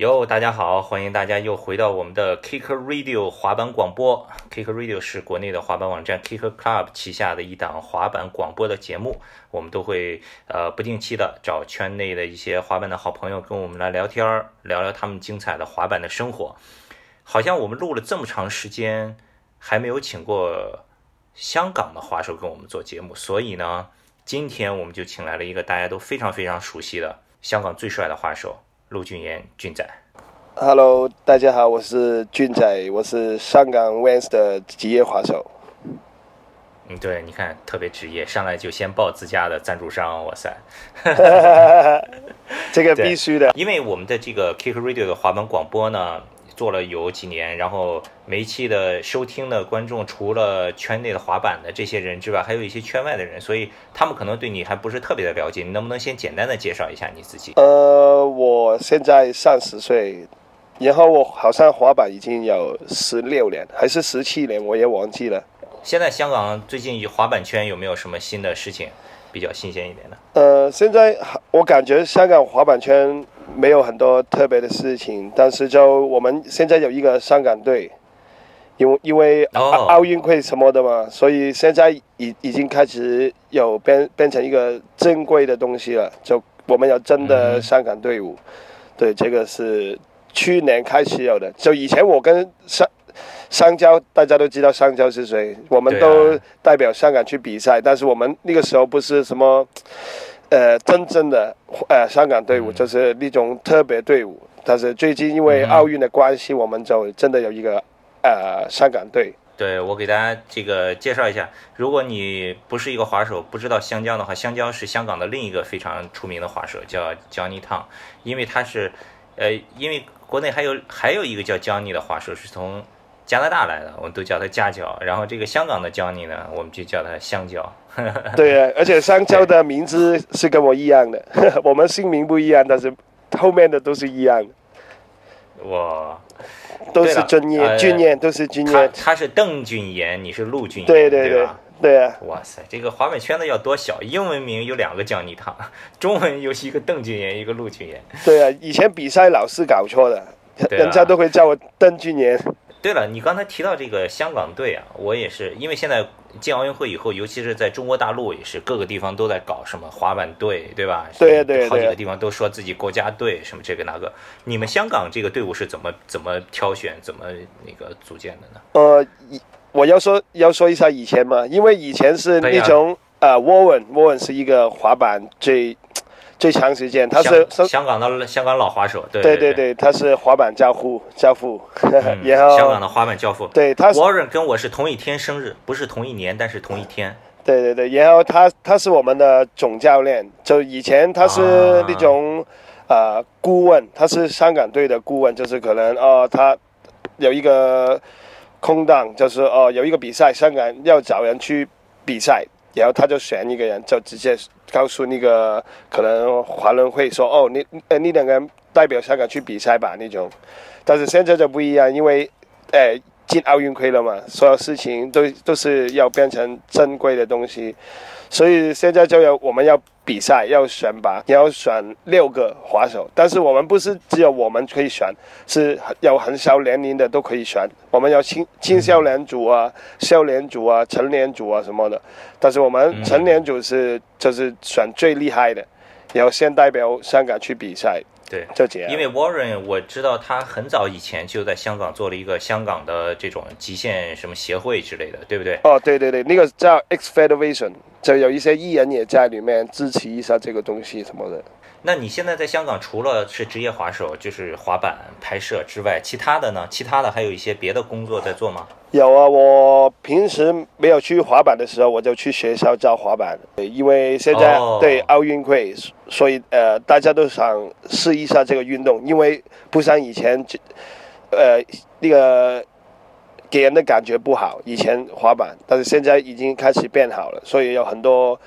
哟，大家好，欢迎大家又回到我们的 Kicker Radio 滑板广播。Kicker Radio 是国内的滑板网站 Kicker Club 旗下的一档滑板广播的节目，我们都会呃不定期的找圈内的一些滑板的好朋友跟我们来聊天儿，聊聊他们精彩的滑板的生活。好像我们录了这么长时间，还没有请过香港的滑手跟我们做节目，所以呢，今天我们就请来了一个大家都非常非常熟悉的香港最帅的滑手。陆俊言，俊仔，Hello，大家好，我是俊仔，我是香港 Vans 的职业滑手。嗯，对，你看特别职业，上来就先报自家的赞助商，哇塞，这个必须的，因为我们的这个 Kick Radio 的滑板广播呢。做了有几年，然后每一期的收听的观众，除了圈内的滑板的这些人之外，还有一些圈外的人，所以他们可能对你还不是特别的了解。你能不能先简单的介绍一下你自己？呃，我现在三十岁，然后我好像滑板已经有十六年，还是十七年，我也忘记了。现在香港最近滑板圈有没有什么新的事情比较新鲜一点的？呃，现在我感觉香港滑板圈。没有很多特别的事情，但是就我们现在有一个香港队，因为因为奥奥运会什么的嘛，所以现在已已经开始有变变成一个正规的东西了。就我们有真的香港队伍，对，这个是去年开始有的。就以前我跟香香蕉，大家都知道香蕉是谁，我们都代表香港去比赛，但是我们那个时候不是什么。呃，真正的呃香港队伍就是那种特别队伍，但是最近因为奥运的关系，我们就真的有一个呃香港队。对我给大家这个介绍一下，如果你不是一个滑手，不知道香蕉的话，香蕉是香港的另一个非常出名的滑手，叫 Johnny Tang，因为他是呃，因为国内还有还有一个叫 Johnny 的滑手是从。加拿大来的，我们都叫他加椒。然后这个香港的 Johnny 呢，我们就叫他香蕉。对啊，而且香蕉的名字是跟我一样的，我们姓名不一样，但是后面的都是一样。哇，都是专业，俊彦都是俊彦。他是邓俊言，你是陆俊彦，对对对，对啊。哇塞，这个滑板圈子要多小，英文名有两个 Johnny 汤，中文又是一个邓俊言，一个陆俊言。对啊，以前比赛老是搞错的，人家都会叫我邓俊言。对了，你刚才提到这个香港队啊，我也是，因为现在进奥运会以后，尤其是在中国大陆，也是各个地方都在搞什么滑板队，对吧？对对对，好几个地方都说自己国家队什么这个那个。你们香港这个队伍是怎么怎么挑选、怎么那个组建的呢？呃，我要说要说一下以前嘛，因为以前是那种呃，沃文沃文是一个滑板最。最长时间，他是香港的香港老滑手，对对对对，他是滑板教父教父，然后香港的滑板教父，对他，Warren 跟我是同一天生日，不是同一年，但是同一天。对对对，然后他他是我们的总教练，就以前他是那种呃顾问，他是香港队的顾问，就是可能哦他有一个空档，就是哦有一个比赛，香港要找人去比赛。然后他就选一个人，就直接告诉那个可能华人会说：“哦，你呃，你两个人代表香港去比赛吧。”那种。但是现在就不一样，因为，呃，进奥运会了嘛，所有事情都都是要变成正规的东西。所以现在就要我们要比赛，要选拔，要选六个滑手。但是我们不是只有我们可以选，是有很小年龄的都可以选。我们要青青少年组啊、少年组啊、成年组啊什么的。但是我们成年组是就是选最厉害的，然后先代表香港去比赛。对，就这样。因为 Warren 我知道他很早以前就在香港做了一个香港的这种极限什么协会之类的，对不对？哦，对对对，那个叫 X Federation，就有一些艺人也在里面支持一下这个东西什么的。那你现在在香港除了是职业滑手，就是滑板拍摄之外，其他的呢？其他的还有一些别的工作在做吗？有啊，我平时没有去滑板的时候，我就去学校教滑板。因为现在对奥运会，所以呃，大家都想试一下这个运动，因为不像以前，呃，那个给人的感觉不好。以前滑板，但是现在已经开始变好了，所以有很多。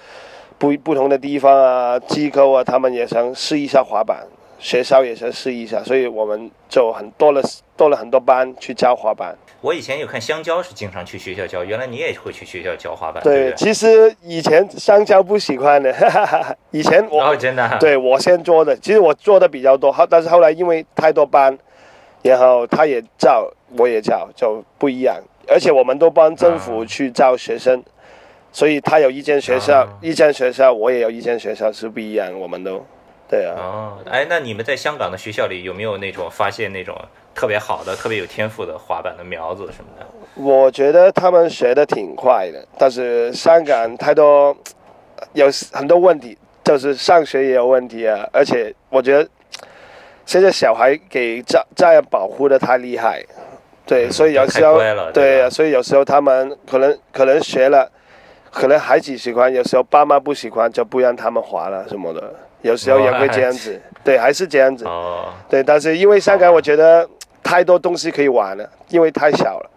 不不同的地方啊，机构啊，他们也想试一下滑板，学校也想试一下，所以我们就很多了多了很多班去教滑板。我以前有看香蕉是经常去学校教，原来你也会去学校教滑板，对对，不对？其实以前香蕉不喜欢的，哈哈哈。以前我、哦，真的啊，对我先做的，其实我做的比较多，后但是后来因为太多班，然后他也教，我也教，就不一样。而且我们都帮政府啊去招学生，所以他有一间学校，啊一间学校，我也有一间学校，是不一样。我们都，对啊，哦，哎，那你们在香港的学校里有没有那种发现那种特别好的、特别有天赋的滑板的苗子什么的？我觉得他们学的挺快的，但是香港太多有很多问题，就是上学也有问题啊，而且我觉得现在小孩给家家人保护的太厉害，对，嗯所以有时候对啊，所以有时候他们可能可能学了，可能孩子喜欢，有时候爸妈不喜欢就不让他们滑了什么的，有时候也会这样子，对，还是这样子。哦，对，但是因为香港，我觉得太多东西可以玩了，因为太小了，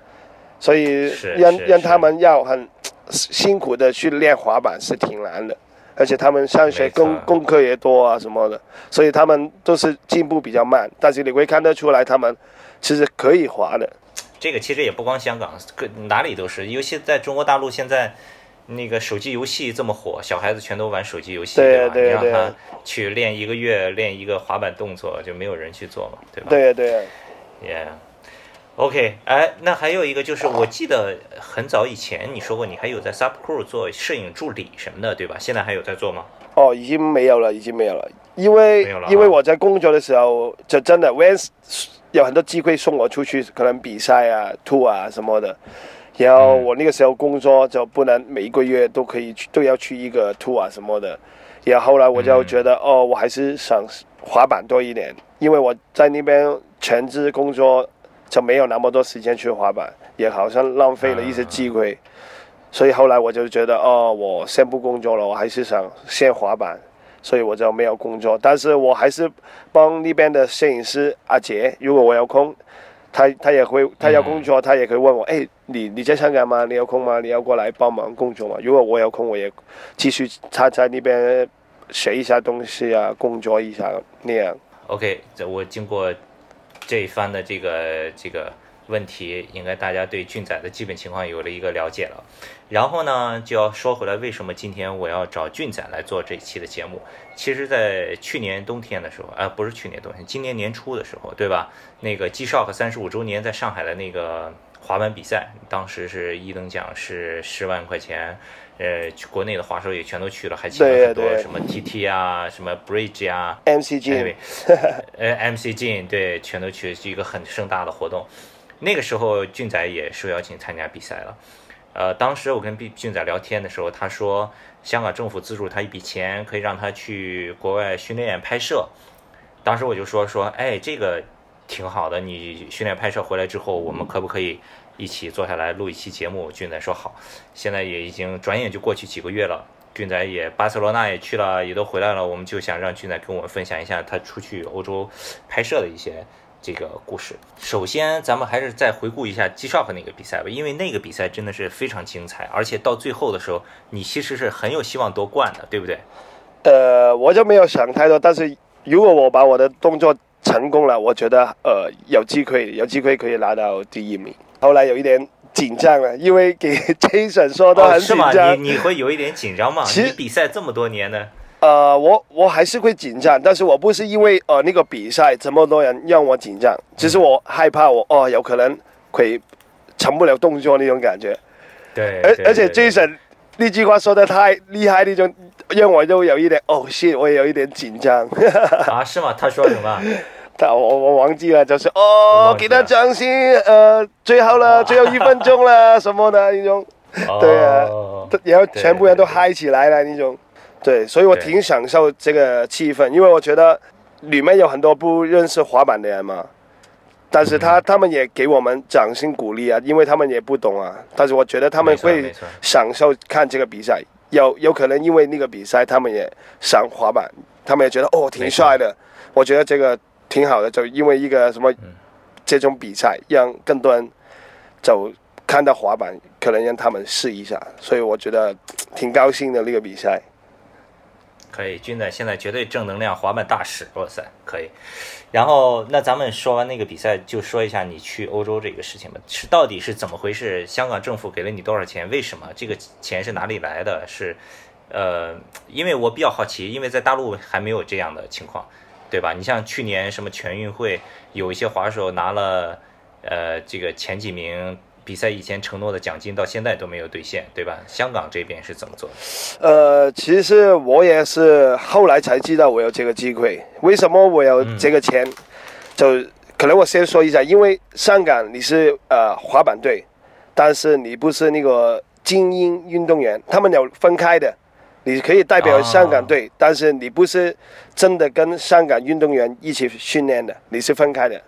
所以是让让他们要很辛苦的去练滑板是挺难的，而且他们上学功功课也多啊什么的，所以他们都是进步比较慢，但是你会看得出来他们其实可以滑的。这个其实也不光香港，各哪里都是，尤其在中国大陆现在。那个手机游戏这么火，小孩子全都玩手机游戏，吧？对对对你让他去练一个月，练一个滑板动作，就没有人去做嘛，对吧？对对，Yeah. OK，哎，那还有一个就是，我记得很早以前你说过，你还有在 Subcrew 做摄影助理什么的，对吧？现在还有在做吗？哦，已经没有了，已经没有了，因为因为我在工作的时候，就真的 Vans 有很多机会送我出去，可能比赛啊、tour 啊什么的。然后嗯我那个时候工作就不能每一个月都可以去都要去一个 tour 啊什么的。然后后来我就嗯觉得，哦，我还是想滑板多一点，因为我在那边全职工作就没有那么多时间去滑板，也好像浪费了一些机会。所以后来我就觉得，哦，我先不工作了，我还是想先滑板，所以我就没有工作。但是我还是帮那边的摄影师阿杰，如果我有空，他他也会，他要工作，他也可以问我，哎，你你在香港吗？你有空吗？你要过来帮忙工作吗？如果我有空，我也继续他在那边学一下东西啊，工作一下那样。OK，这我经过这一番的这个这个问题，应该大家对俊仔的基本情况有了一个了解了。然后呢，就要说回来，为什么今天我要找俊仔来做这一期的节目？其实，在去年冬天的时候，啊，不是去年冬天，今年年初的时候，对吧？那个 G Shock 三十五周年在上海的那个滑板比赛，当时是一等奖是十万块钱，呃，国内的滑手也全都去了，还请了很多什么 TT 啊，什么 Bridge 啊，MCG，、anyway，呃，MC 进对，全都去，是一个很盛大的活动。那个时候，俊仔也受邀请参加比赛了。呃，当时我跟俊俊仔聊天的时候，他说香港政府资助他一笔钱，可以让他去国外训练拍摄。当时我就说说，哎，这个挺好的，你训练拍摄回来之后，我们可不可以一起坐下来录一期节目？俊仔说好。现在也已经转眼就过去几个月了。俊仔也巴塞罗那也去了，也都回来了。我们就想让俊仔跟我们分享一下他出去欧洲拍摄的一些这个故事。首先，咱们还是再回顾一下 G Shock 那个比赛吧，因为那个比赛真的是非常精彩，而且到最后的时候，你其实是很有希望夺冠的，对不对？呃，我就没有想太多，但是如果我把我的动作成功了，我觉得呃有机会，有机会可以拿到第一名。后来有一点紧张了，因为给 Jason 说的哦，很是吗？紧张。你你会有一点紧张吗？其实你比赛这么多年呢？呃，我我还是会紧张，但是我不是因为呃那个比赛这么多人让我紧张，只是我害怕我哦有可能会成不了动作那种感觉。对，而而且 Jason 那句话说的太厉害，那种让我又有一点哦 shit，我也有一点紧张。啊，是吗？他说什么？他我我忘记了，就是哦，给他掌声，呃，最后了，哦最后一分钟了，什么的那种，对啊哦然后全部人都嗨起来了那种，对，所以我挺享受这个气氛，因为我觉得里面有很多不认识滑板的人嘛，但是嗯。他他们也给我们掌声鼓励啊，因为他们也不懂啊，但是我觉得他们会享受看这个比赛，有有可能因为那个比赛，他们也想滑板，他们也觉得哦挺帅的，我觉得这个挺好的，就因为一个什么嗯。这种比赛，让更多人走看到滑板，可能让他们试一下，所以我觉得挺高兴的那个比赛。可以，君仔现在绝对正能量滑板大使，哇塞，可以。然后，那咱们说完那个比赛，就说一下你去欧洲这个事情吧。是到底是怎么回事？香港政府给了你多少钱？为什么？这个钱是哪里来的？是，呃，因为我比较好奇，因为在大陆还没有这样的情况，对吧？你像去年什么全运会，有一些滑手拿了，呃，这个前几名。比赛以前承诺的奖金到现在都没有兑现，对吧？香港这边是怎么做的？呃，其实我也是后来才知道我有这个机会。为什么我有这个钱？就可能我先说一下，因为香港你是呃滑板队，但是你不是那个精英运动员，他们有分开的。你可以代表香港队，但是你不是真的跟香港运动员一起训练的，你是分开的。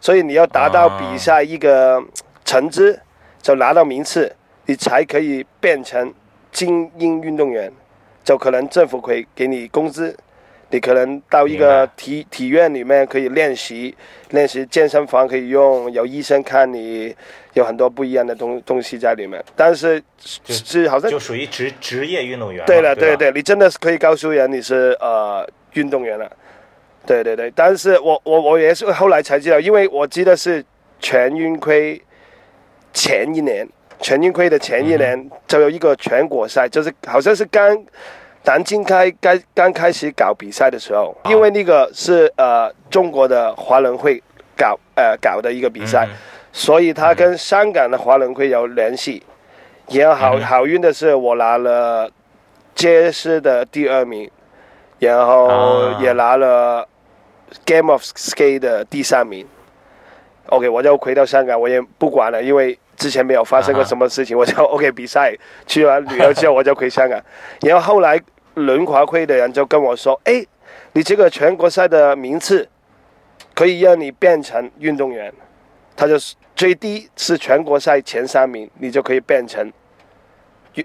所以你要达到比赛一个。成绩就拿到名次，你才可以变成精英运动员，就可能政府可以给你工资，你可能到一个体体院里面可以练习，练习健身房可以用，有医生看你，有很多不一样的东东西在里面。但是是好像就属于职职业运动员。对了，对对，你真的是可以告诉人你是呃运动员了。对对对，但是我我我也是后来才知道，因为我记得是全运会。前一年全运会的前一年就有一个全国赛，就是好像是刚南京开刚刚开始搞比赛的时候，因为那个是呃中国的华人会搞呃搞的一个比赛，所以他跟香港的华人会有联系。然后好好运的是我拿了街市的第二名，然后也拿了 Game of Skate 的第三名。OK，我就回到香港，我也不管了，因为之前没有发生过什么事情，我就 OK 比赛去完旅游之后，我就回香港。然后后来轮滑会的人就跟我说：“哎，你这个全国赛的名次可以让你变成运动员，他就是最低是全国赛前三名，你就可以变成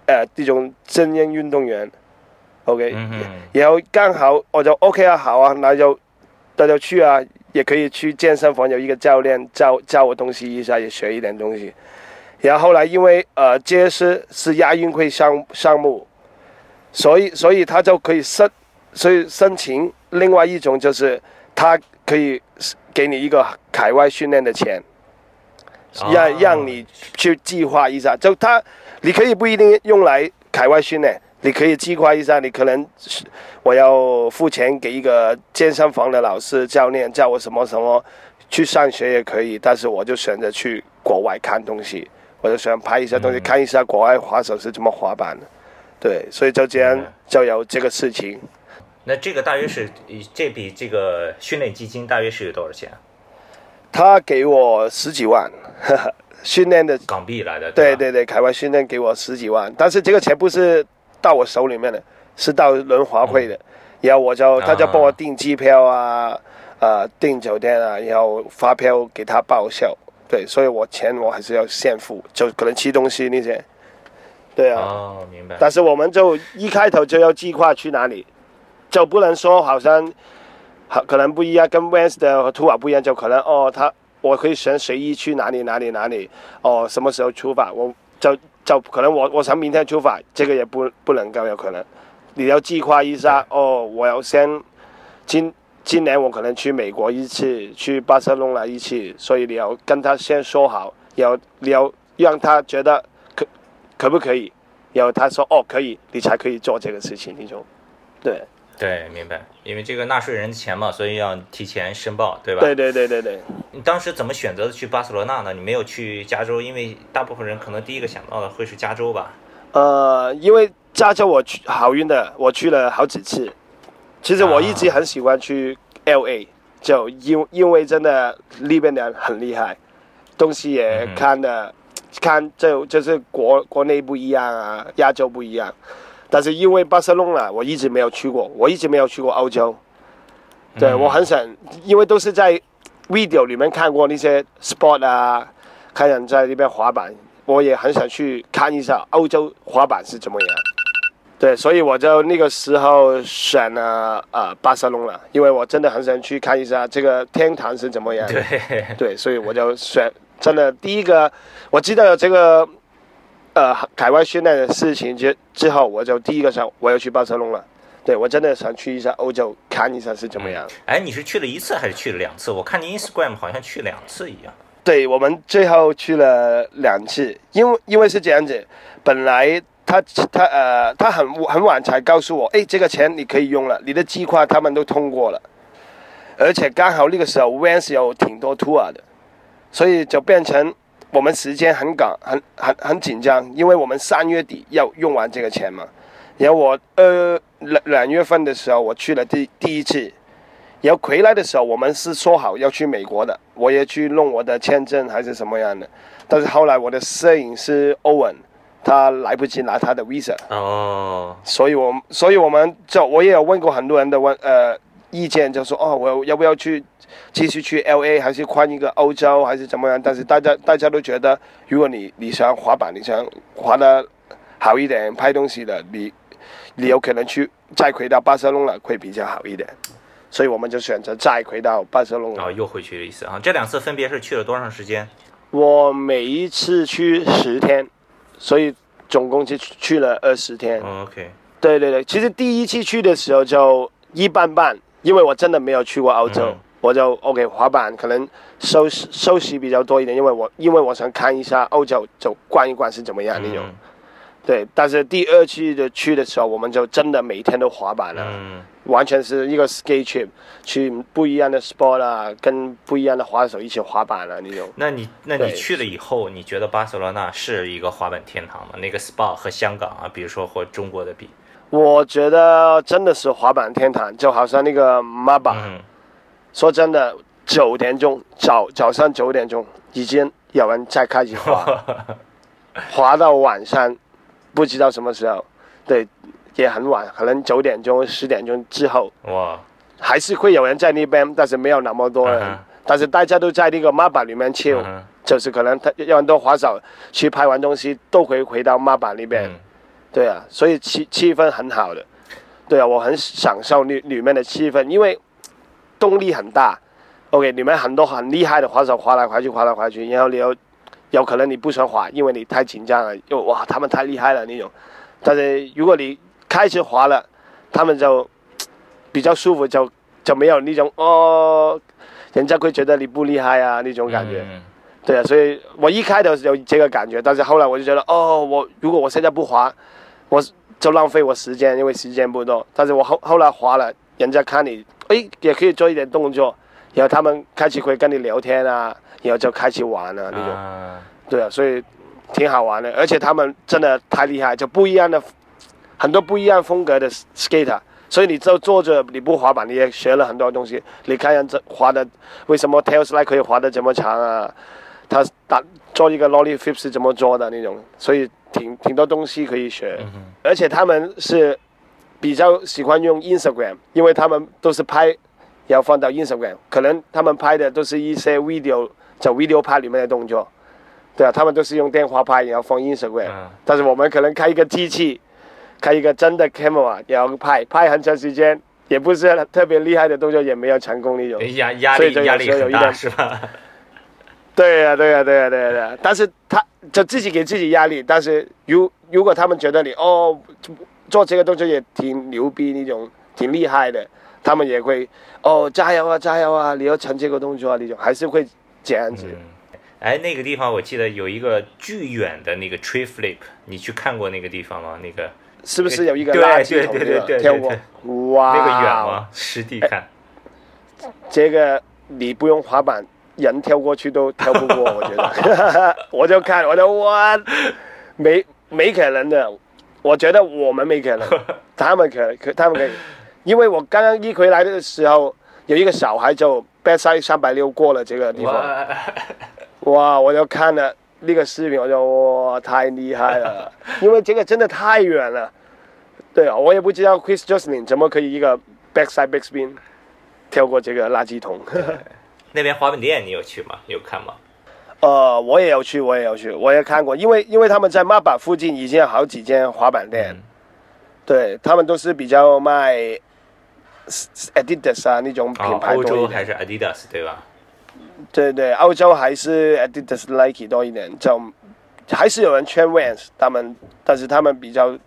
呃这种精英运动员。”OK，然后刚好我就 OK 啊，好啊，那就那就去啊。也可以去健身房，有一个教练教教我东西一下，也学一点东西。然后后来因为呃，街市是亚运会项项目，所以所以他就可以申，所以申请另外一种就是他可以给你一个海外训练的钱，让让你去计划一下。就他你可以不一定用来海外训练。你可以计划一下，你可能是我要付钱给一个健身房的老师教练叫我什么什么，去上学也可以，但是我就选择去国外看东西，我就想拍一些东西，看一下国外滑手是怎么滑板的，对，所以就这样就有这个事情。那这个大约是这笔这个训练基金大约是有多少钱？他给我十几万，训练的港币来的。对对对，海外训练给我十几万，但是这个钱不是。到我手里面的，是到轮滑会的，然后我就他就帮我订机票啊，呃，订酒店啊，然后发票给他报销，对，所以我钱我还是要现付，就可能吃东西那些，对啊，哦，明白。但是我们就一开头就要计划去哪里，就不能说好像，好可能不一样，跟 West 和图瓦不一样，就可能哦，他我可以选随意去哪里哪里哪里，哦，什么时候出发，我就。就可能我我想明天出发，这个也不不能够有可能。你要计划一下哦，我要先今今年我可能去美国一次，去巴塞隆拿一次，所以你要跟他先说好，要你要让他觉得可可不可以，然后他说哦可以，你才可以做这个事情，你就，对。对，明白，因为这个纳税人的钱嘛，所以要提前申报，对吧？对对对对对。你当时怎么选择的去巴塞罗那呢？你没有去加州，因为大部分人可能第一个想到的会是加州吧？呃，因为加州我去好运的，我去了好几次。其实我一直很喜欢去 L A，就因因为真的那边的人很厉害，东西也看的看就就是国国内不一样啊，亚洲不一样。但是因为巴塞隆纳，我一直没有去过，我一直没有去过欧洲。对我很想，因为都是在 video 里面看过那些 sport 啊，看人在那边滑板，我也很想去看一下欧洲滑板是怎么样。对，所以我就那个时候选了呃巴塞隆纳，因为我真的很想去看一下这个天堂是怎么样。对，对，所以我就选真的第一个，我记得这个。呃，海外训练的事情之之后，我就第一个想我要去巴塞隆了。对我真的想去一下欧洲看一下是怎么样。哎，你是去了一次还是去了两次？我看你 Instagram 好像去两次一样。对我们最后去了两次，因为因为是这样子，本来他他呃他很很晚才告诉我，哎，这个钱你可以用了，你的计划他们都通过了，而且刚好那个时候 Vans 有挺多 tour 的，所以就变成我们时间很赶，很很很紧张，因为我们三月底要用完这个钱嘛。然后我呃两两月份的时候我去了第第一次。然后回来的时候，我们是说好要去美国的，我也去弄我的签证还是什么样的。但是后来我的摄影师欧文，他来不及拿他的 visa，哦，所以我所以我们就我也有问过很多人的问呃意见，就说哦我要不要去继续去 L A 还是换一个欧洲还是怎么样？但是大家大家都觉得，如果你你想滑板，你想滑的好一点，拍东西的，你你有可能去再回到巴塞隆了会比较好一点。所以我们就选择再回到巴塞隆。啊，又回去了一次啊！这两次分别是去了多长时间？我每一次去十天，所以总共就去了二十天。OK。对对对，其实第一次去的时候就一般般，因为我真的没有去过澳洲，我就 OK 滑板可能收收息比较多一点，因为我因为我想看一下欧洲，就逛一逛是怎么样那种。对，但是第二次的去的时候，我们就真的每天都滑板了。嗯。完全是一个 skate trip，去不一样的 sport 啊，跟不一样的滑手一起滑板了那种。那你那你去了以后，你觉得巴塞罗那是一个滑板天堂吗？那个 sport 和香港啊，比如说和中国的比，我觉得真的是滑板天堂，就好像那个 Maba。说真的，九点钟早早上九点钟已经有人在开始滑，滑到晚上不知道什么时候。对。也很晚，可能九点钟、十点钟之后，哇，还是会有人在那边，但是没有那么多人。但是大家都在那个马板里面去，就是可能他有很多滑手去拍完东西都会回到马板那边。对啊，所以气气氛很好的。对啊，我很享受里里面的气氛，因为动力很大。OK，里面很多很厉害的滑手滑来滑去，滑来滑去，然后你又有可能你不想滑，因为你太紧张了，又哇他们太厉害了那种。但是如果你开始滑了，他们就比较舒服，就就没有那种哦，人家会觉得你不厉害啊那种感觉。对啊，所以我一开头有这个感觉，但是后来我就觉得哦，我如果我现在不滑，我就浪费我时间，因为时间不多。但是我后后来滑了，人家看你，哎，也可以做一点动作，然后他们开始会跟你聊天啊，然后就开始玩了那种。对啊，所以挺好玩的，而且他们真的太厉害，就不一样的。很多不一样风格的 skater，所以你就坐着你不滑板，你也学了很多东西。你看人这滑的，为什么 tail slide 可以滑的这么长啊？他打做一个 lolly flip 是怎么做的那种？所以挺挺多东西可以学。而且他们是比较喜欢用 Instagram，因为他们都是拍，要放到 Instagram。可能他们拍的都是一些 video，在 video 拍里面的动作。对啊，他们都是用电话拍，然后放 Instagram。但是我们可能开一个机器。开一个真的 camera，然后拍拍很长时间，也不是特别厉害的动作，也没有成功那种。压压力压力很大是吧？对呀对呀对呀对呀对呀。但是他就自己给自己压力，但是如如果他们觉得你哦做这个动作也挺牛逼那种，挺厉害的，他们也会哦加油啊加油啊，你要成这个动作啊那种，还是会这样子。哎，那个地方我记得有一个巨远的那个 tree flip，你去看过那个地方吗？那个。是不是有一个垃圾桶跳过？哇，那个远吗？实地看，这个你不用滑板，人跳过去都跳不过，我觉得。我就看，我就哇，没没可能的。我觉得我们没可能，他们可可他们可以，因为我刚刚一回来的时候，有一个小孩就 backside 三百六过了这个地方，哇，我就看了。那个视频我就哇太厉害了，因为这个真的太远了。对啊，我也不知道 Chris j o s l i n 怎么可以一个 backside backspin 跳过这个垃圾桶。那边滑板店你有去吗？有看吗？呃，我也有去，我也有去，我也看过。因为因为他们在马板附近已经有好几间滑板店，对他们都是比较卖 Adidas 啊那种品牌多一点。欧洲还是 Adidas 对吧？对对，欧洲还是 Adidas、Nike 多一点，就还是有人圈 Vans，他们，但是他们比较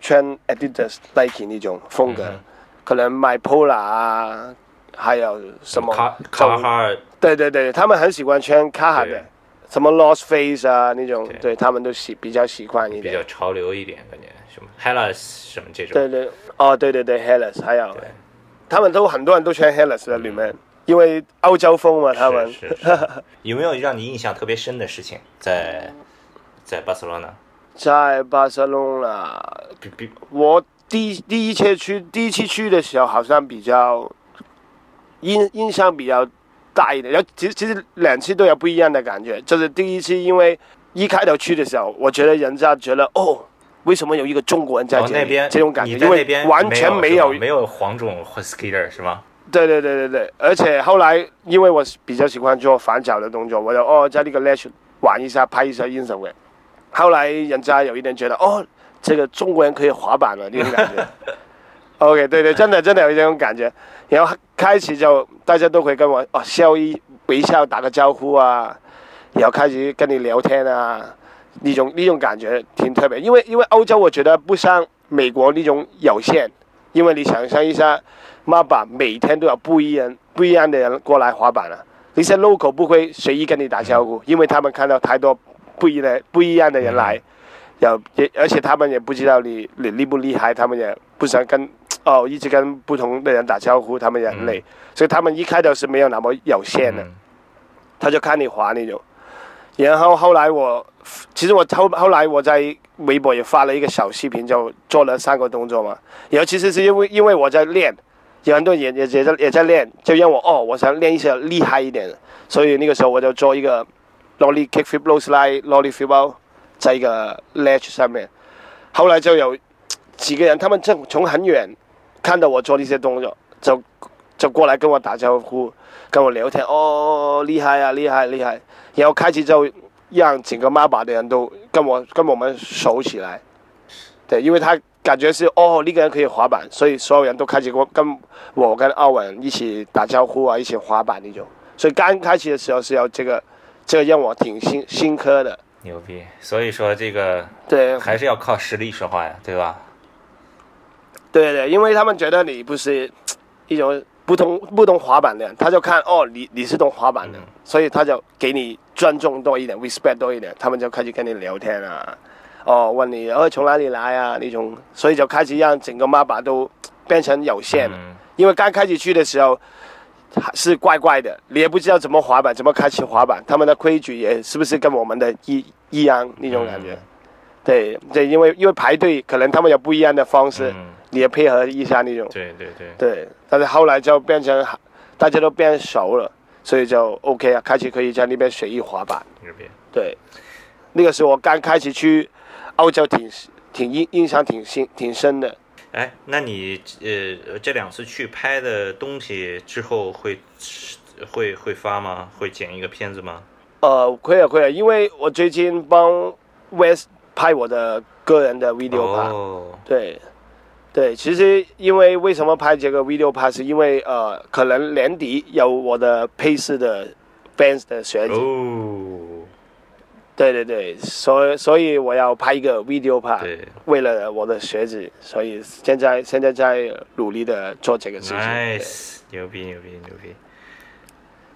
穿 Adidas、Nike 那种风格，可能买 Polar 啊，还有什么卡卡哈。尔，对对对，他们很喜欢穿卡哈的，什么 Lost Face 啊那种，对他们都喜比较喜欢一点，比较潮流一点，感觉什么 Hellas 什么这种。对对，哦对对对，Hellas 还有，他们都很多人都穿 Hellas 的里面。因为欧洲风嘛，他们 有没有让你印象特别深的事情？在在巴塞罗那，在巴塞罗那，我第第一次去第一次去的时候，好像比较印印象比较大一点。然后其实其实两次都有不一样的感觉。就是第一次，因为一开头去的时候，我觉得人家觉得哦，为什么有一个中国人在这边？这种感觉，因为完全没有没有黄种或 skater 是吗？对对对对对，而且后来因为我比较喜欢做反脚的动作，我就哦在那个 ledge 玩一下，拍一下 ins 位。后来人家有一点觉得哦，这个中国人可以滑板了那种感觉。OK，对对，真的真的有这种感觉。然后开始就大家都会跟我哦笑一微笑打个招呼啊，然后开始跟你聊天啊，那种那种感觉挺特别。因为因为欧洲我觉得不像美国那种有限，因为你想象一下。妈板每天都有不一样不一样的人过来滑板了，那些 local 不会随意跟你打招呼，因为他们看到太多不一的不一样的人来，有也而且他们也不知道你你厉不厉害，他们也不想跟哦一直跟不同的人打招呼，他们也很累，所以他们一开头是没有那么有限的，他就看你滑那种，然后后来我其实我后后来我在微博也发了一个小视频，就做了三个动作嘛，然后其实是因为因为我在练。有很多人也也在也在练，就让我哦，我想练一些厉害一点。的，所以那个时候我就做一个 lolly kick flip low slide lolly flip 在一个 ledge 上面。后来就有几个人，他们正从很远看到我做那些动作，就就过来跟我打招呼，跟我聊天。哦，厉害啊，厉害厉害！然后开始就让整个马把的人都跟我跟我们熟起来。对，因为他。感觉是哦，那个人可以滑板，所以所有人都开始跟跟我跟奥文一起打招呼啊，一起滑板那种。所以刚开始的时候是要这个，这个让我挺新新科的。牛逼！所以说这个对，还是要靠实力说话呀，对吧？对对，因为他们觉得你不是一种不懂不懂滑板的人，他就看哦，你你是懂滑板的，所以他就给你尊重多一点，respect 多一点，他们就开始跟你聊天啊。哦，问你哦从哪里来啊？那种，所以就开始让整个马把都变成有限了。因为刚开始去的时候是怪怪的，你也不知道怎么滑板，怎么开始滑板，他们的规矩也是不是跟我们的一一样那种感觉？对对，因为因为排队可能他们有不一样的方式，你也配合一下那种。对对对。对，但是后来就变成大家都变熟了，所以就 OK 啊，开始可以在那边随意滑板。对，那个时候我刚开始去。澳洲挺挺印印象挺深挺深的。哎，那你呃这两次去拍的东西之后会会会发吗？会剪一个片子吗？呃，会啊会啊，因为我最近帮 West 拍我的个人的 video 拍。哦。对对，其实因为为什么拍这个 video 拍，是因为呃可能年底有我的配饰的 fans 的选择。哦。对对对，所所以我要拍一个 video 拍，为了我的学子，所以现在现在在努力的做这个事情。Nice，牛逼牛逼牛逼！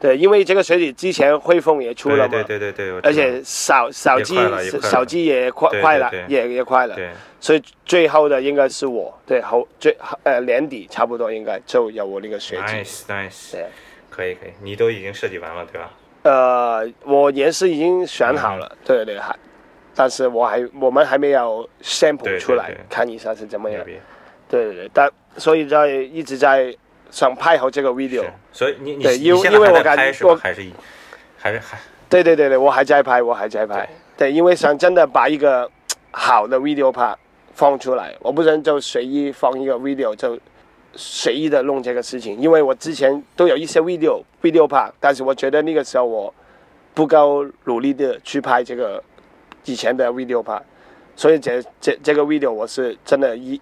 对，因为这个学子之前汇丰也出了嘛，对对对对，而且扫扫机扫机也快快了，也也快了，对。所以最后的应该是我，对后最呃年底差不多应该就有我那个学子。Nice Nice，对，可以可以，你都已经设计完了对吧？呃，我颜色已经选好了，对对还，但是我还我们还没有 sample 出来，看一下是怎么样。对对对，但所以在一直在想拍好这个 video。所以你你对，因因为我感觉我还是还是还。对对对对，我还在拍，我还在拍。对，因为想真的把一个好的 video 拍放出来，我不能就随意放一个 video 就。随意的弄这个事情，因为我之前都有一些 video video 拍，但是我觉得那个时候我不够努力的去拍这个以前的 video 拍，所以这这这个 video 我是真的一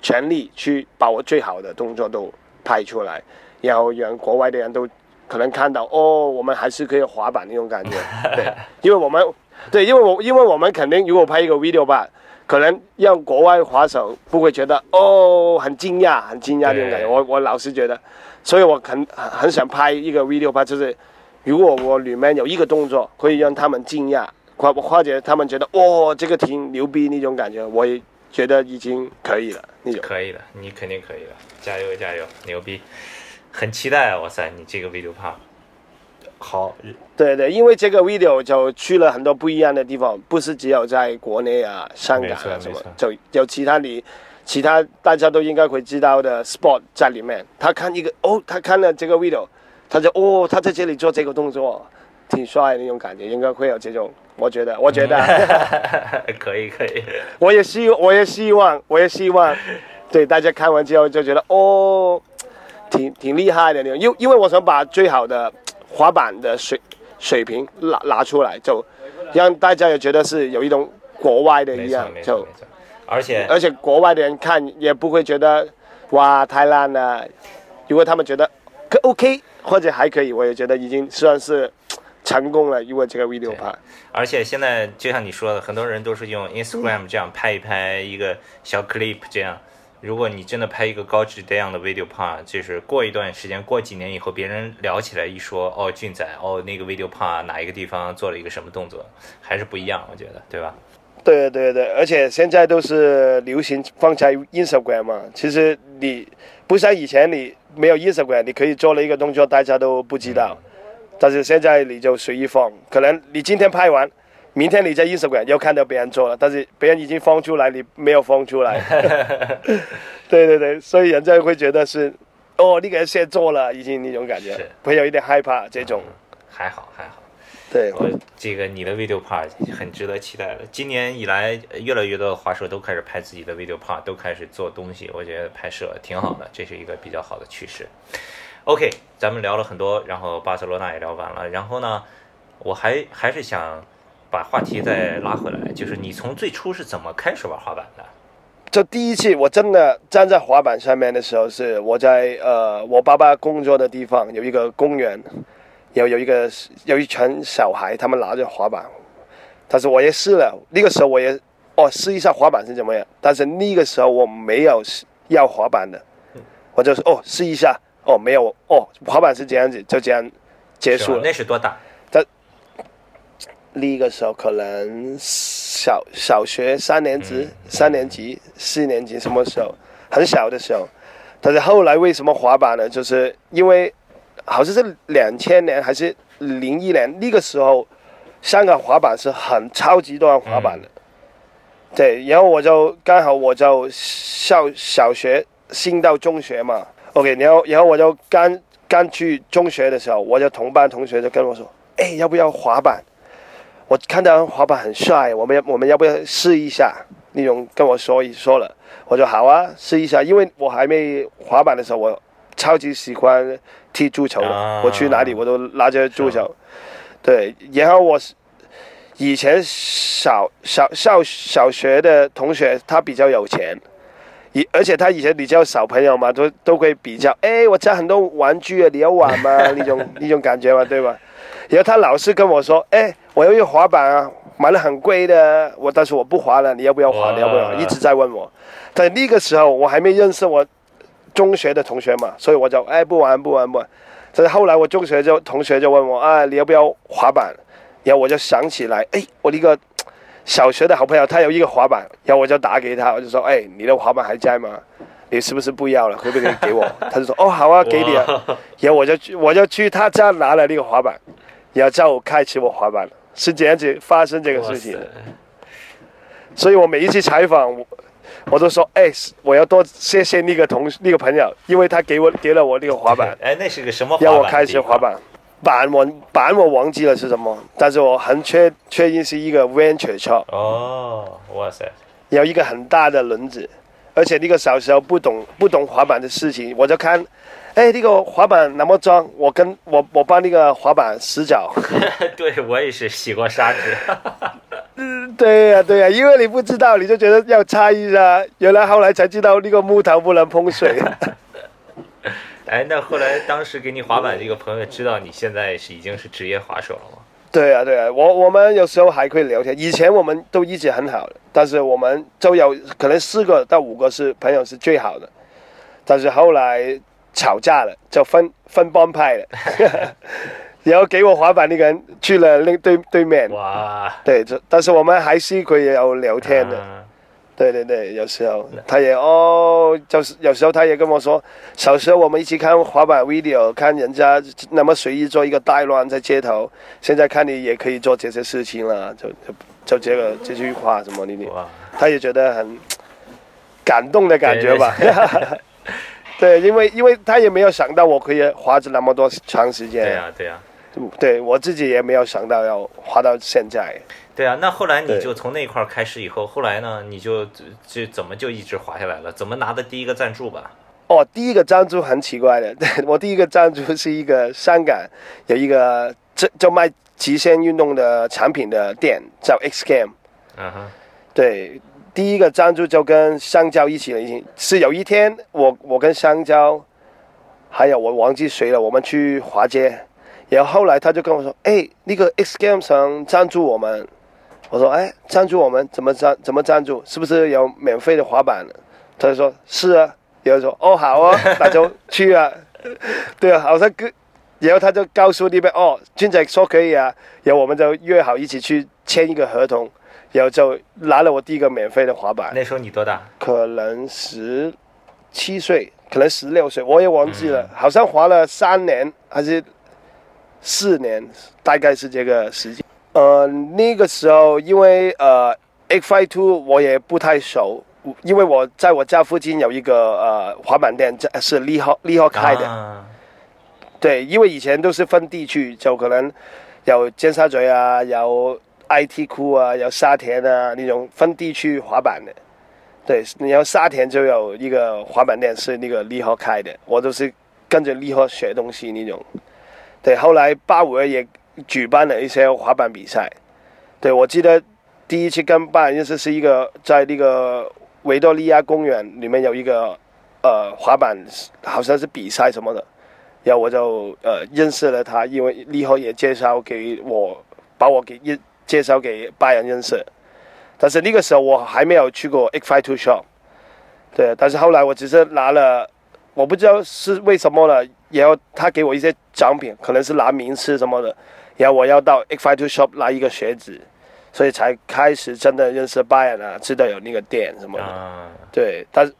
全力去把我最好的动作都拍出来，然后让国外的人都可能看到哦，我们还是可以滑板那种感觉，对，因为我们对，因为我因为我们肯定如果拍一个 video 吧。可能让国外滑手不会觉得哦很惊讶，很惊讶那种感觉。我我老是觉得，所以我很很很想拍一个 video 拍，就是如果我里面有一个动作可以让他们惊讶，或或者他们觉得哦这个挺牛逼那种感觉，我也觉得已经可以了那种。可以了，你肯定可以了，加油加油，牛逼！很期待啊！哇塞，你这个 video part 好，对对，因为这个 video 就去了很多不一样的地方，不是只有在国内啊、香港啊什么就有其他你其他大家都应该会知道的 sport 在里面。他看一个哦，他看了这个 video，他就哦，他在这里做这个动作，挺帅的那种感觉，应该会有这种，我觉得，我觉得，可以可以，我也希我也希望，我也希望，对大家看完之后就觉得哦，挺挺厉害的那种，因因为我想把最好的滑板的水水平拿拿出来，就让大家也觉得是有一种国外的一样，就而且而且国外的人看也不会觉得哇太烂了，如果他们觉得可 OK 或者还可以，我也觉得已经算是成功了，因为这个 video 拍。而且现在就像你说的，很多人都是用 Instagram 这样拍一拍一个小 clip 这样。如果你真的拍一个高质量的 video part，就是过一段时间，过几年以后，别人聊起来一说，哦，俊仔，哦，那个 video part 哪一个地方做了一个什么动作，还是不一样，我觉得，对吧？对对对，而且现在都是流行放在 Instagram 嘛。其实你不像以前，你没有 Instagram，你可以做了一个动作，大家都不知道。但是现在你就随意放，可能你今天拍完，明天你在 Instagram 又看到别人做了，但是别人已经放出来，你没有放出来。对对对，所以人家会觉得是，哦，你给人先做了，已经那种感觉是，会有一点害怕这种。还好还好。对，我这个你的 video part 很值得期待的。今年以来，越来越多的滑手都开始拍自己的 video part，都开始做东西，我觉得拍摄挺好的，这是一个比较好的趋势。OK，咱们聊了很多，然后巴塞罗那也聊完了，然后呢，我还还是想把话题再拉回来，就是你从最初是怎么开始玩滑板的？就第一次我真的站在滑板上面的时候，是我在呃我爸爸工作的地方有一个公园，有有一个有一群小孩，他们拿着滑板，但是我也试了，那个时候我也哦试一下滑板是怎么样，但是那个时候我没有要滑板的，我就说哦试一下，哦没有哦滑板是这样子，就这样结束了。那是多大？那个时候可能小小学三年级、三年级、四年级什么时候，很小的时候。但是后来为什么滑板呢？就是因为好像是两千年还是零一年那个时候，香港滑板是很超级多人滑板的。对，然后我就刚好我就小小学升到中学嘛，OK，然后然后我就刚刚去中学的时候，我就同班同学就跟我说，哎，要不要滑板？我看到滑板很帅，我们要我们要不要试一下？那种跟我说一说了，我说好啊，试一下。因为我还没滑板的时候，我超级喜欢踢足球的，啊我去哪里我都拿着足球。对，然后我以前小小小小学的同学，他比较有钱，以而且他以前比较小朋友嘛，都都会比较，哎，我家很多玩具啊，你要玩吗？那种那种感觉嘛，对吧？然后他老是跟我说，哎，我要一个滑板啊，买了很贵的，我但是我不滑了，你要不要滑？你要不要？一直在问我。在那个时候我还没认识我中学的同学嘛，所以我就哎不玩不玩不玩。但是后来我中学就同学就问我啊，你要不要滑板？然后我就想起来，哎，我那个小学的好朋友他有一个滑板，然后我就打给他，我就说，哎，你的滑板还在吗？你是不是不要了？可不可以给我？他就说，哦，好啊，给你啊。然后我就去，我就去他家拿了那个滑板，然后就开启我滑板，是这样子发生这个事情。所以我每一次采访，我我都说，哎，我要多谢谢那个同那个朋友，因为他给我给了我那个滑板，哎，那是个什么滑板？让我开始滑。板。板我板我忘记了是什么，但是我很确确定是一个 venture 车，哦，哇塞，有一个很大的轮子，而且那个小时候不懂不懂滑板的事情，我就看，哎，那个滑板那么脏，我跟我我帮那个滑板洗脚。对我也是洗过砂纸。对呀、对呀、因为你不知道，你就觉得要擦一下，原来后来才知道那个木头不能碰水。哎，那后来当时给你滑板这个朋友知道你现在是已经是职业滑手了吗？对啊，对啊，我我们有时候还会聊天。以前我们都一直很好的，但是我们就有可能四个到五个是朋友是最好的，但是后来吵架了，就分分帮派了。然后给我滑板那个人去了那对对面，哇，对，这但是我们还是可以有聊天的。嗯对对对，有时候。他也哦，就是有时候他也跟我说，小时候我们一起看滑板 video，看人家那么随意做一个带乱在街头，现在看你也可以做这些事情了，就就就这个这句话什么你你，他也觉得很感动的感觉吧。对，因为因为他也没有想到我可以滑着那么多长时间，对呀、对呀、对我自己也没有想到要滑到现在。对啊，那后来你就从那块开始以后，后来呢，你就就就怎么就一直滑下来了？怎么拿的第一个赞助吧？哦，第一个赞助很奇怪的，我第一个赞助是一个香港有一个这就卖极限运动的产品的店，叫 X Game。嗯哼，对，第一个赞助就跟香蕉一起了，已经是有一天我我跟香蕉，还有我忘记谁了，我们去滑街，然后后来他就跟我说，哎，那个 X Game 想赞助我们，我说，哎，赞助我们？怎么赞怎么赞助？是不是有免费的滑板？他就说是啊，然后说哦好啊，那就去啊，对啊，好像跟。然后他就告诉那边哦，俊仔说可以啊，然后我们就约好一起去签一个合同，然后就拿了我第一个免费的滑板，那时候你多大？可能十七岁，可能十六岁，我也忘记了，嗯。好像滑了三年还是四年，大概是这个时间。呃，那个时候因为呃 X Five Two 我也不太熟，因为我在我家附近有一个呃滑板店，这是利浩利浩开的。啊对，因为以前都是分地区，就可能有尖沙咀啊，有 IT 库啊，有沙田啊那种分地区滑板的。对，然后沙田就有一个滑板店是那个利和开的，我都是跟着利和学东西那种。对，后来八五二也举办了一些滑板比赛。对，我记得第一次跟巴人认识是一个在那个维多利亚公园里面有一个呃滑板，好像是比赛什么的。然后我就呃认识了他，因为利后也介绍给我，把我给介介绍给拜仁认识。但是那个时候我还没有去过 e f i Two Shop，对，但是后来我只是拿了，我不知道是为什么了，然后他给我一些奖品，可能是拿名次什么的，然后我要到 X Five Two Shop 拿一个鞋子，所以才开始真的认识 buyer 啊，知道有那个店什么的，啊，对，但是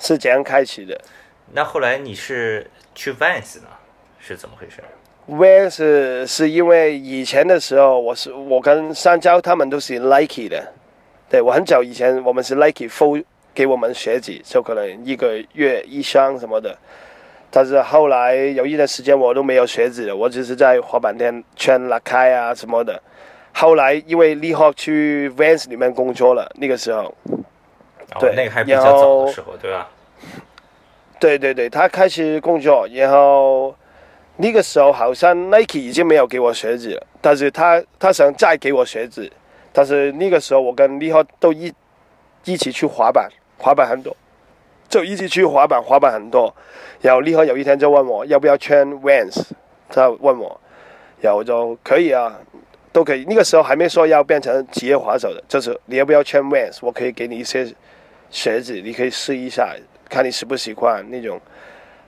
是这样开启的。那后来你是去 Vans 呢？是怎么回事？？Vans 是因为以前的时候，我是我跟香蕉他们都是 Nike 的，对我很早以前我们是 Nike 付给我们鞋子，就可能一个月一双什么的。但是后来有一段时间我都没有鞋子了，我只是在滑板店圈拉开啊什么的。后来因为李浩去 Vans 里面工作了，那个时候，哦对那个还比较早的时候，对吧？对对对，他开始工作，然后那个时候好像 Nike 已经没有给我鞋子了，但是他他想再给我鞋子，但是那个时候我跟李浩都一一起去滑板，滑板很多，就一起去滑板，滑板很多。然后利浩有一天就问我要不要穿 Vans，他问我，然后我就可以啊，都可以。那个时候还没说要变成职业滑手的，就是你要不要穿 Vans，我可以给你一些鞋子，你可以试一下，看你喜不喜欢那种。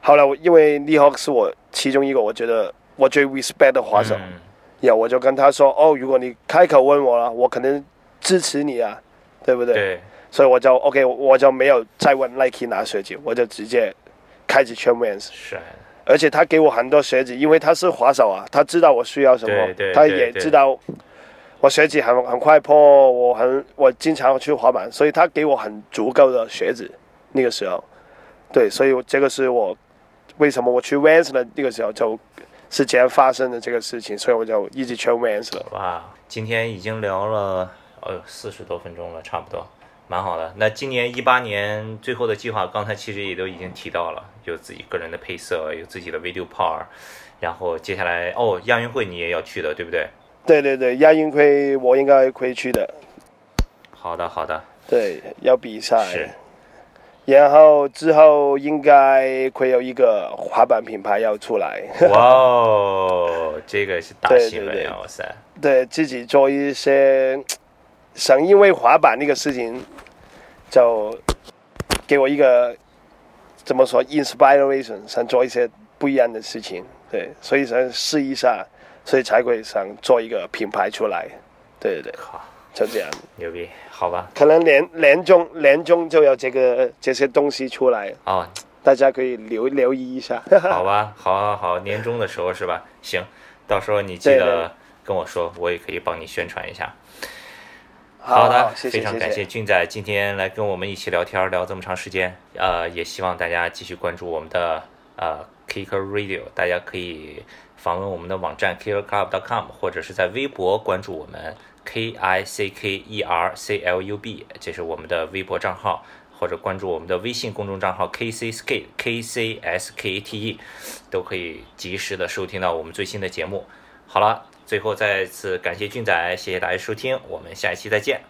后来我因为利浩是我其中一个我觉得我最 respect 的滑手，嗯然后我就跟他说哦，如果你开口问我了，我肯定支持你啊，对不对？对，所以我就 OK，我就没有再问 Nike 拿鞋子，我就直接开始圈 Vans。是，而且他给我很多鞋子，因为他是滑手啊，他知道我需要什么，对对他也知道我鞋子很很快破，我很我经常去滑板，所以他给我很足够的鞋子。那个时候，对，所以这个是我为什么我去 Vans 的那个时候就是这样发生的这个事情，所以我就一直圈 Vans 了。哇，今天已经聊了呃四十多分钟了，差不多，蛮好的。那今年一八年最后的计划，刚才其实也都已经提到了，有自己个人的配色，有自己的 video power，然后接下来哦亚运会你也要去的，对不对？对对对，亚运会我应该会去的，好的好的，对，要比赛。是。然后之后应该会有一个滑板品牌要出来，哇哦，这个是大新闻 对呀！哇塞，对自己做一些，想因为滑板那个事情，就给我一个怎么说 inspiration，想做一些不一样的事情，对，所以想试一下，所以才会想做一个品牌出来，对对对，好，就这样，牛逼，好吧，可能年年终年终就有这个这些东西出来，哦，大家可以留留意一下，好吧，好好好，年终的时候是吧？行，到时候你记得跟我说，我也可以帮你宣传一下。好的，谢谢谢非常感谢俊仔今天来跟我们一起聊天，聊这么长时间。呃，也希望大家继续关注我们的呃 Kicker Radio，大家可以访问我们的网站 kickerclub.com，或者是在微博关注我们 K I C K E R C L U B，这是我们的微博账号，或者关注我们的微信公众账号 K C Skate K C S K A T E，都可以及时的收听到我们最新的节目。好了，最后再次感谢俊仔谢谢大家收听我们下一期再见。